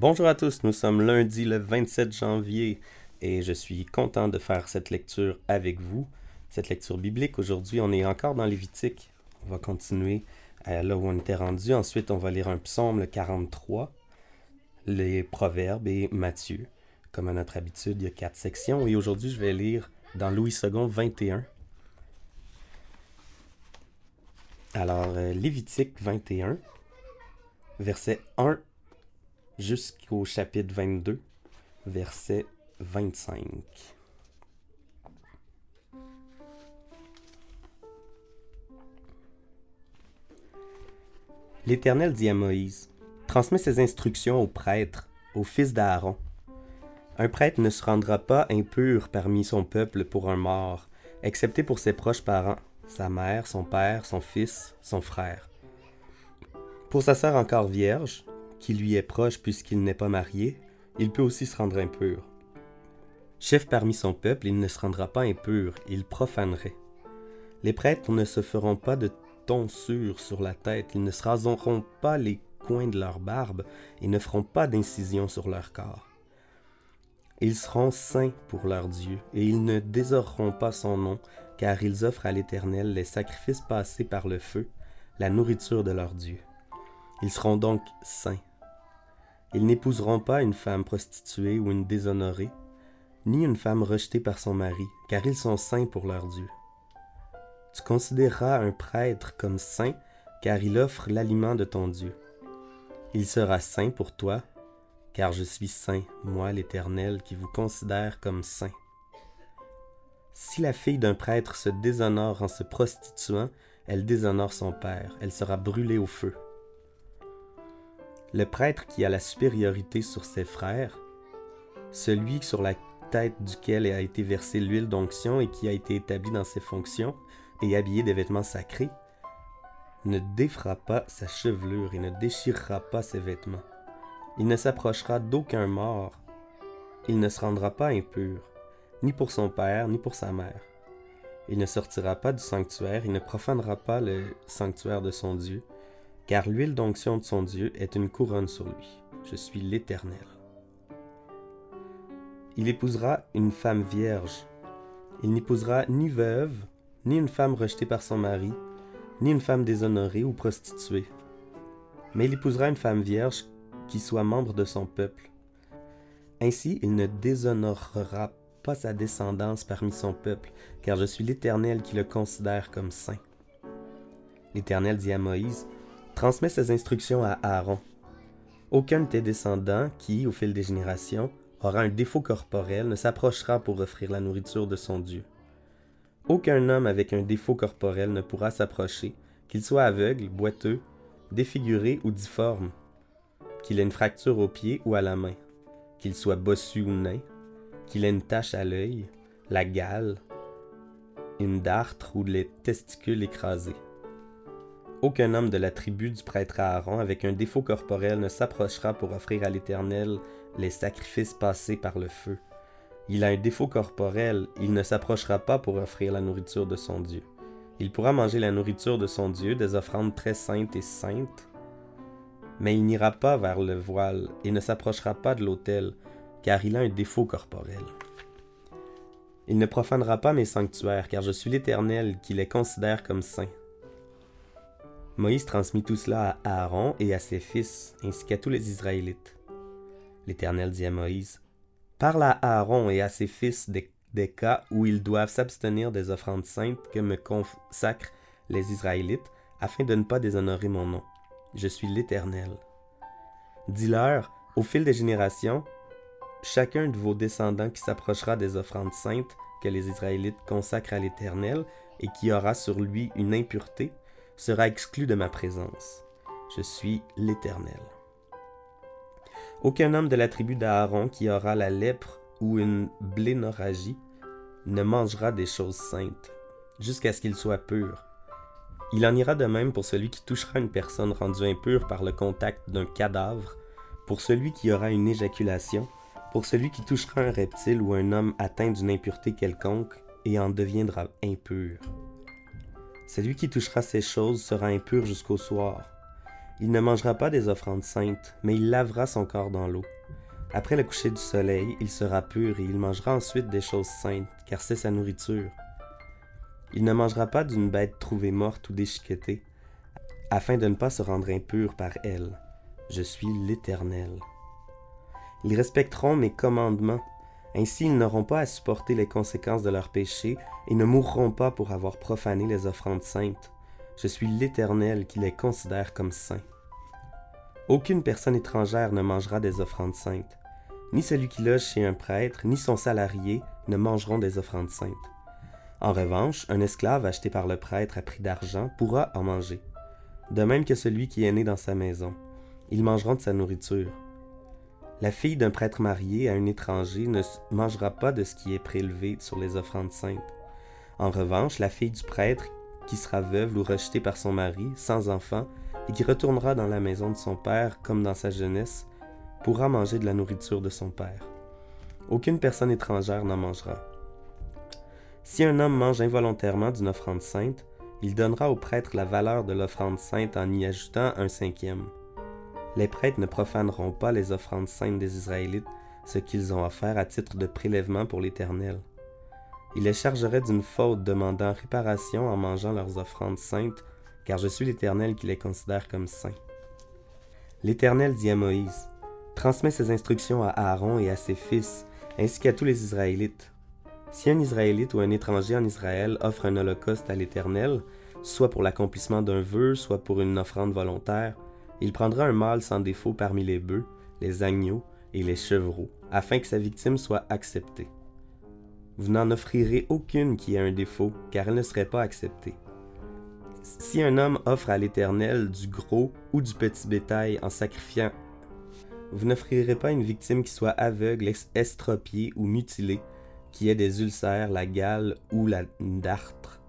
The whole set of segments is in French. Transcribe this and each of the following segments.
Bonjour à tous, nous sommes lundi le 27 janvier et je suis content de faire cette lecture avec vous, cette lecture biblique. Aujourd'hui, on est encore dans Lévitique. On va continuer là où on était rendu. Ensuite, on va lire un psaume, le 43, les proverbes et Matthieu. Comme à notre habitude, il y a quatre sections et aujourd'hui, je vais lire dans Louis II 21. Alors, euh, Lévitique 21, verset 1 jusqu'au chapitre 22, verset 25. L'Éternel dit à Moïse, Transmets ces instructions aux prêtres, aux fils d'Aaron. Un prêtre ne se rendra pas impur parmi son peuple pour un mort, excepté pour ses proches parents, sa mère, son père, son fils, son frère. Pour sa sœur encore vierge, qui lui est proche puisqu'il n'est pas marié, il peut aussi se rendre impur. Chef parmi son peuple, il ne se rendra pas impur, il profanerait. Les prêtres ne se feront pas de tonsure sur la tête, ils ne se raseront pas les coins de leur barbe et ne feront pas d'incision sur leur corps. Ils seront saints pour leur Dieu, et ils ne déshoreront pas son nom, car ils offrent à l'Éternel les sacrifices passés par le feu, la nourriture de leur Dieu. Ils seront donc saints. Ils n'épouseront pas une femme prostituée ou une déshonorée, ni une femme rejetée par son mari, car ils sont saints pour leur Dieu. Tu considéreras un prêtre comme saint, car il offre l'aliment de ton Dieu. Il sera saint pour toi, car je suis saint, moi l'Éternel, qui vous considère comme saint. Si la fille d'un prêtre se déshonore en se prostituant, elle déshonore son père, elle sera brûlée au feu. Le prêtre qui a la supériorité sur ses frères, celui sur la tête duquel a été versée l'huile d'onction et qui a été établi dans ses fonctions et habillé des vêtements sacrés, ne défera pas sa chevelure et ne déchirera pas ses vêtements. Il ne s'approchera d'aucun mort. Il ne se rendra pas impur, ni pour son père, ni pour sa mère. Il ne sortira pas du sanctuaire, il ne profanera pas le sanctuaire de son Dieu, car l'huile d'onction de son Dieu est une couronne sur lui. Je suis l'Éternel. Il épousera une femme vierge. Il n'épousera ni veuve, ni une femme rejetée par son mari, ni une femme déshonorée ou prostituée. Mais il épousera une femme vierge qui soit membre de son peuple. Ainsi, il ne déshonorera pas sa descendance parmi son peuple, car je suis l'Éternel qui le considère comme saint. L'Éternel dit à Moïse, Transmets ces instructions à Aaron. Aucun de tes descendants qui, au fil des générations, aura un défaut corporel ne s'approchera pour offrir la nourriture de son Dieu. Aucun homme avec un défaut corporel ne pourra s'approcher, qu'il soit aveugle, boiteux, défiguré ou difforme, qu'il ait une fracture au pied ou à la main, qu'il soit bossu ou nain, qu'il ait une tache à l'œil, la gale, une dartre ou les testicules écrasés. Aucun homme de la tribu du prêtre Aaron avec un défaut corporel ne s'approchera pour offrir à l'Éternel les sacrifices passés par le feu. Il a un défaut corporel, il ne s'approchera pas pour offrir la nourriture de son Dieu. Il pourra manger la nourriture de son Dieu, des offrandes très saintes et saintes, mais il n'ira pas vers le voile et ne s'approchera pas de l'autel, car il a un défaut corporel. Il ne profanera pas mes sanctuaires, car je suis l'Éternel qui les considère comme saints. Moïse transmit tout cela à Aaron et à ses fils, ainsi qu'à tous les Israélites. L'Éternel dit à Moïse, Parle à Aaron et à ses fils des, des cas où ils doivent s'abstenir des offrandes saintes que me consacrent les Israélites, afin de ne pas déshonorer mon nom. Je suis l'Éternel. Dis-leur, au fil des générations, chacun de vos descendants qui s'approchera des offrandes saintes que les Israélites consacrent à l'Éternel et qui aura sur lui une impureté, sera exclu de ma présence. Je suis l'Éternel. Aucun homme de la tribu d'Aaron qui aura la lèpre ou une blénorragie ne mangera des choses saintes, jusqu'à ce qu'il soit pur. Il en ira de même pour celui qui touchera une personne rendue impure par le contact d'un cadavre, pour celui qui aura une éjaculation, pour celui qui touchera un reptile ou un homme atteint d'une impureté quelconque et en deviendra impur. Celui qui touchera ces choses sera impur jusqu'au soir. Il ne mangera pas des offrandes saintes, mais il lavera son corps dans l'eau. Après le coucher du soleil, il sera pur et il mangera ensuite des choses saintes, car c'est sa nourriture. Il ne mangera pas d'une bête trouvée morte ou déchiquetée, afin de ne pas se rendre impur par elle. Je suis l'Éternel. Ils respecteront mes commandements, ainsi ils n'auront pas à supporter les conséquences de leurs péchés et ne mourront pas pour avoir profané les offrandes saintes. Je suis l'Éternel qui les considère comme saints. Aucune personne étrangère ne mangera des offrandes saintes. Ni celui qui loge chez un prêtre, ni son salarié ne mangeront des offrandes saintes. En revanche, un esclave acheté par le prêtre à prix d'argent pourra en manger, de même que celui qui est né dans sa maison. Ils mangeront de sa nourriture. La fille d'un prêtre marié à un étranger ne mangera pas de ce qui est prélevé sur les offrandes saintes. En revanche, la fille du prêtre qui sera veuve ou rejetée par son mari, sans enfant, et qui retournera dans la maison de son père comme dans sa jeunesse, pourra manger de la nourriture de son père. Aucune personne étrangère n'en mangera. Si un homme mange involontairement d'une offrande sainte, il donnera au prêtre la valeur de l'offrande sainte en y ajoutant un cinquième. Les prêtres ne profaneront pas les offrandes saintes des Israélites, ce qu'ils ont faire à titre de prélèvement pour l'Éternel. Il les chargerait d'une faute demandant réparation en mangeant leurs offrandes saintes, car je suis l'Éternel qui les considère comme saints. L'Éternel dit à Moïse, Transmets ces instructions à Aaron et à ses fils, ainsi qu'à tous les Israélites. Si un Israélite ou un étranger en Israël offre un holocauste à l'Éternel, soit pour l'accomplissement d'un vœu, soit pour une offrande volontaire, il prendra un mâle sans défaut parmi les bœufs, les agneaux et les chevreaux, afin que sa victime soit acceptée. Vous n'en offrirez aucune qui ait un défaut, car elle ne serait pas acceptée. Si un homme offre à l'Éternel du gros ou du petit bétail en sacrifiant, vous n'offrirez pas une victime qui soit aveugle, estropiée ou mutilée, qui ait des ulcères, la gale ou la dartre.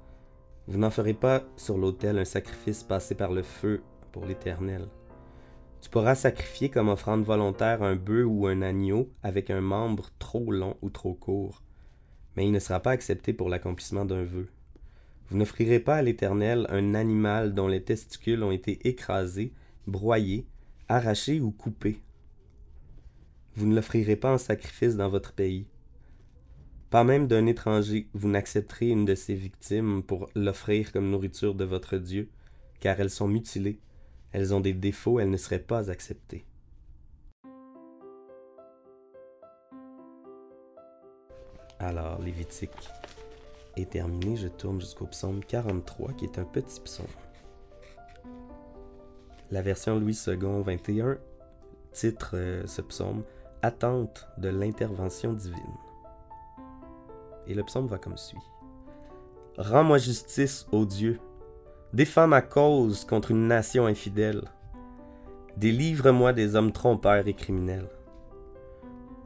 Vous n'en ferez pas sur l'autel un sacrifice passé par le feu pour l'Éternel. Tu pourras sacrifier comme offrande volontaire un bœuf ou un agneau avec un membre trop long ou trop court mais il ne sera pas accepté pour l'accomplissement d'un vœu. Vous n'offrirez pas à l'Éternel un animal dont les testicules ont été écrasés, broyés, arrachés ou coupés. Vous ne l'offrirez pas en sacrifice dans votre pays. Pas même d'un étranger, vous n'accepterez une de ses victimes pour l'offrir comme nourriture de votre Dieu, car elles sont mutilées, elles ont des défauts, elles ne seraient pas acceptées. Alors, Lévitique est terminé. Je tourne jusqu'au psaume 43, qui est un petit psaume. La version Louis II 21 titre euh, ce psaume Attente de l'intervention divine. Et le psaume va comme suit. Rends-moi justice, ô Dieu. Défends ma cause contre une nation infidèle. Délivre-moi des hommes trompeurs et criminels.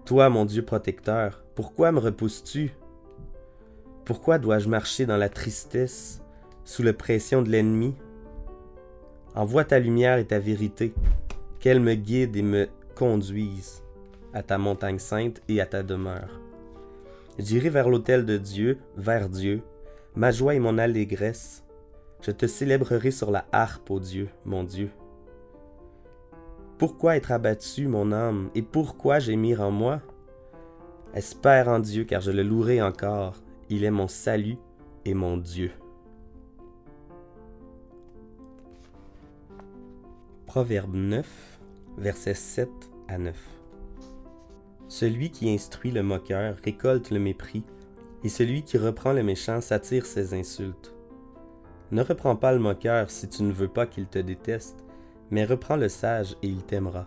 Toi, mon Dieu protecteur, pourquoi me repousses-tu? Pourquoi dois-je marcher dans la tristesse, sous la pression de l'ennemi? Envoie ta lumière et ta vérité, qu'elle me guide et me conduise à ta montagne sainte et à ta demeure. J'irai vers l'autel de Dieu, vers Dieu, ma joie et mon allégresse. Je te célébrerai sur la harpe, ô Dieu, mon Dieu. Pourquoi être abattu, mon âme, et pourquoi gémir en moi? Espère en Dieu, car je le louerai encore. Il est mon salut et mon Dieu. Proverbe 9, versets 7 à 9. Celui qui instruit le moqueur récolte le mépris, et celui qui reprend le méchant s'attire ses insultes. Ne reprends pas le moqueur si tu ne veux pas qu'il te déteste, mais reprends le sage et il t'aimera.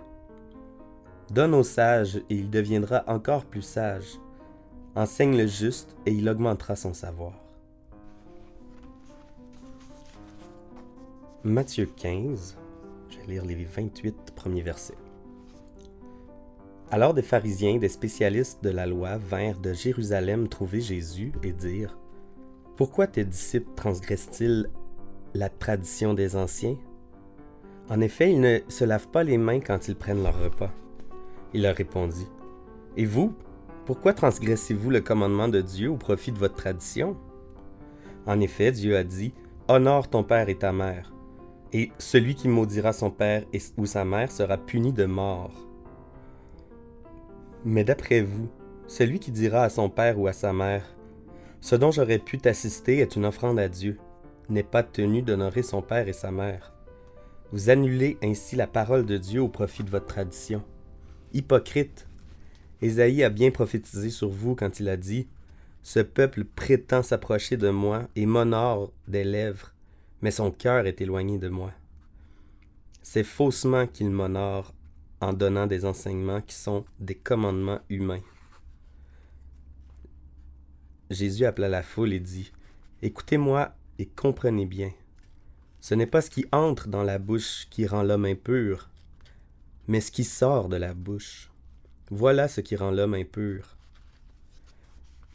Donne au sage et il deviendra encore plus sage. Enseigne le juste et il augmentera son savoir. Matthieu 15, je vais lire les 28 premiers versets. Alors des pharisiens, des spécialistes de la loi vinrent de Jérusalem trouver Jésus et dire Pourquoi tes disciples transgressent-ils la tradition des anciens? En effet, ils ne se lavent pas les mains quand ils prennent leur repas. Il leur répondit, Et vous, pourquoi transgressez-vous le commandement de Dieu au profit de votre tradition? En effet, Dieu a dit, Honore ton père et ta mère. Et celui qui maudira son père ou sa mère sera puni de mort. Mais d'après vous, celui qui dira à son père ou à sa mère, Ce dont j'aurais pu t'assister est une offrande à Dieu, n'est pas tenu d'honorer son père et sa mère. Vous annulez ainsi la parole de Dieu au profit de votre tradition. Hypocrite, Ésaïe a bien prophétisé sur vous quand il a dit Ce peuple prétend s'approcher de moi et m'honore des lèvres, mais son cœur est éloigné de moi. C'est faussement qu'il m'honore en donnant des enseignements qui sont des commandements humains. Jésus appela la foule et dit Écoutez-moi et comprenez bien. Ce n'est pas ce qui entre dans la bouche qui rend l'homme impur, mais ce qui sort de la bouche. Voilà ce qui rend l'homme impur.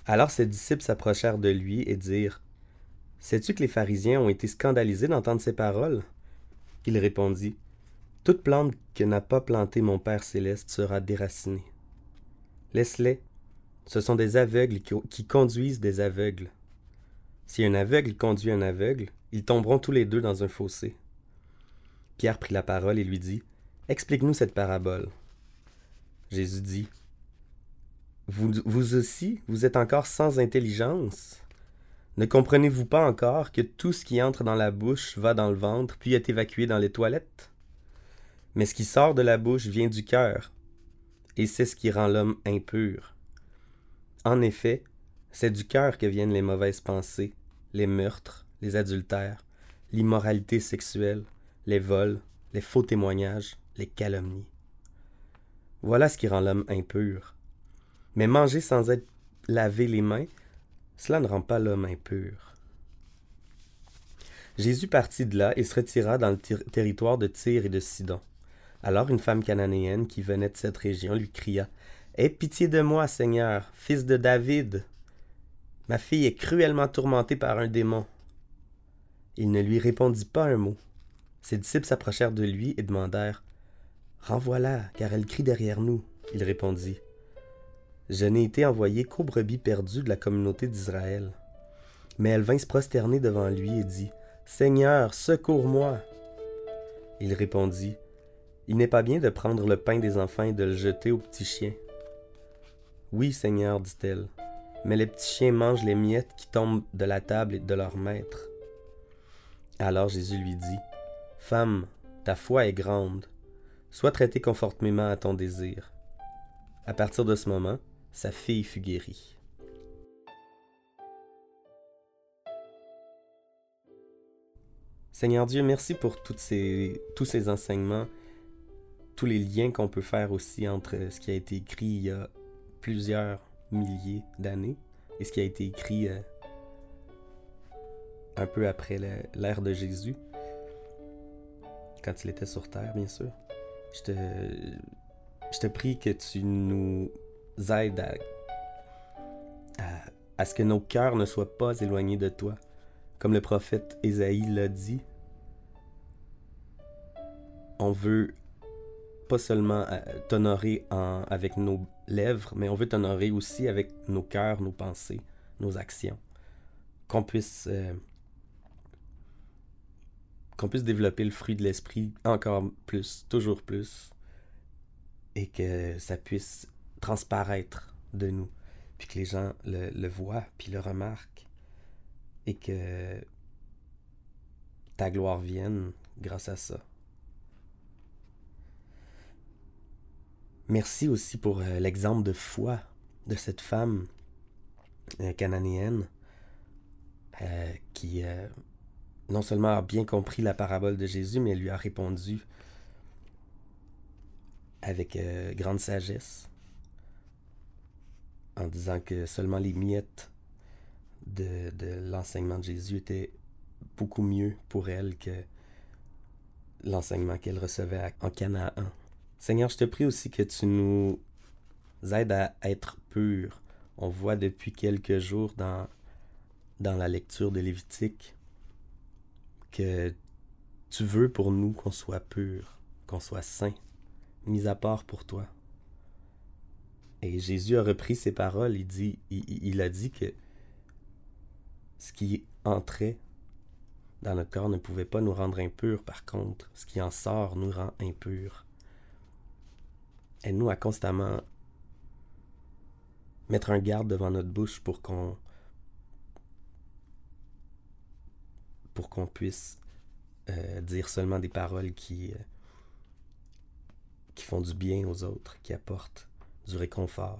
Alors ses disciples s'approchèrent de lui et dirent Sais-tu que les pharisiens ont été scandalisés d'entendre ces paroles? Il répondit Toute plante que n'a pas plantée mon Père céleste sera déracinée. Laisse-les. Ce sont des aveugles qui conduisent des aveugles. Si un aveugle conduit un aveugle, ils tomberont tous les deux dans un fossé. Pierre prit la parole et lui dit Explique-nous cette parabole. Jésus dit vous, aussi, vous êtes encore sans intelligence Ne comprenez-vous pas encore que tout ce qui entre dans la bouche va dans le ventre, puis est évacué dans les toilettes? Mais ce qui sort de la bouche vient du cœur, et c'est ce qui rend l'homme impur. En effet, c'est du cœur que viennent les mauvaises pensées, les meurtres, les adultères, l'immoralité sexuelle, les vols, les faux témoignages, les calomnies. Voilà ce qui rend l'homme impur. Mais manger sans être lavé les mains, cela ne rend pas l'homme impur. Jésus partit de là et se retira dans le territoire de Tyr et de Sidon. Alors une femme cananéenne qui venait de cette région lui cria Aie pitié de moi, Seigneur, fils de David. Ma fille est cruellement tourmentée par un démon. Il ne lui répondit pas un mot. Ses disciples s'approchèrent de lui et demandèrent Renvoie-la, car elle crie derrière nous. Il répondit Je n'ai été envoyé qu'aux brebis perdues de la communauté d'Israël. Mais elle vint se prosterner devant lui et dit Seigneur, secours-moi. Il répondit Il n'est pas bien de prendre le pain des enfants et de le jeter aux petits chiens. Oui, Seigneur, dit-elle, mais les petits chiens mangent les miettes qui tombent de la table de leur maître. Alors Jésus lui dit Femme, ta foi est grande Sois traité conformément à ton désir. À partir de ce moment, sa fille fut guérie. Seigneur Dieu, merci pour ces, tous ces enseignements, tous les liens qu'on peut faire aussi entre ce qui a été écrit il y a plusieurs milliers d'années et ce qui a été écrit euh, un peu après l'ère de Jésus, quand il était sur Terre, bien sûr. Je te, je te prie que tu nous aides à, à, ce que nos cœurs ne soient pas éloignés de toi. Comme le prophète Ésaïe l'a dit, on veut pas seulement euh, t'honorer avec nos mais on veut t'honorer aussi avec nos cœurs, nos pensées, nos actions. Qu'on puisse euh, puisse développer le fruit de l'esprit encore plus, toujours plus, et que ça puisse transparaître de nous, puis que les gens le, voient, puis le remarquent, et que ta gloire vienne grâce à ça. Merci aussi pour euh, l'exemple de foi de cette femme euh, cananéenne euh, qui non seulement a bien compris la parabole de Jésus, mais lui a répondu avec grande sagesse, en disant que seulement les miettes de, de l'enseignement de Jésus étaient beaucoup mieux pour elle que l'enseignement qu'elle recevait en Canaan. Seigneur, je te prie aussi que tu nous aides à être purs. On voit depuis quelques jours dans, dans la lecture de Lévitique que tu veux pour nous qu'on soit pur, qu'on soit saint, mis à part pour toi. Et Jésus a repris ses paroles, il, dit, il, a dit que ce qui entrait dans notre corps ne pouvait pas nous rendre impurs, par contre, ce qui en sort nous rend impurs. Aide-nous à constamment mettre un garde devant notre bouche pour qu'on pour qu'on puisse euh, dire seulement des paroles qui, euh, qui font du bien aux autres, qui apportent du réconfort.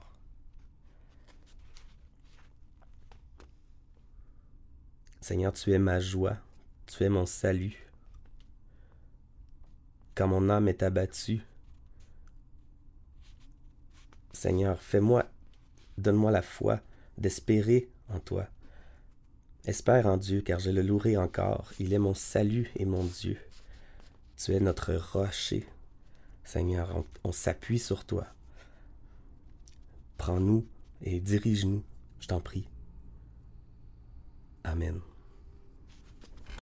Seigneur, tu es ma joie, tu es mon salut. Quand mon âme est abattue, Seigneur, fais-moi, donne-moi la foi d'espérer en toi. Espère en Dieu, car je le louerai encore. Il est mon salut et mon Dieu. Tu es notre rocher. Seigneur, on, on s'appuie sur toi. Prends-nous et dirige-nous, je t'en prie. Amen.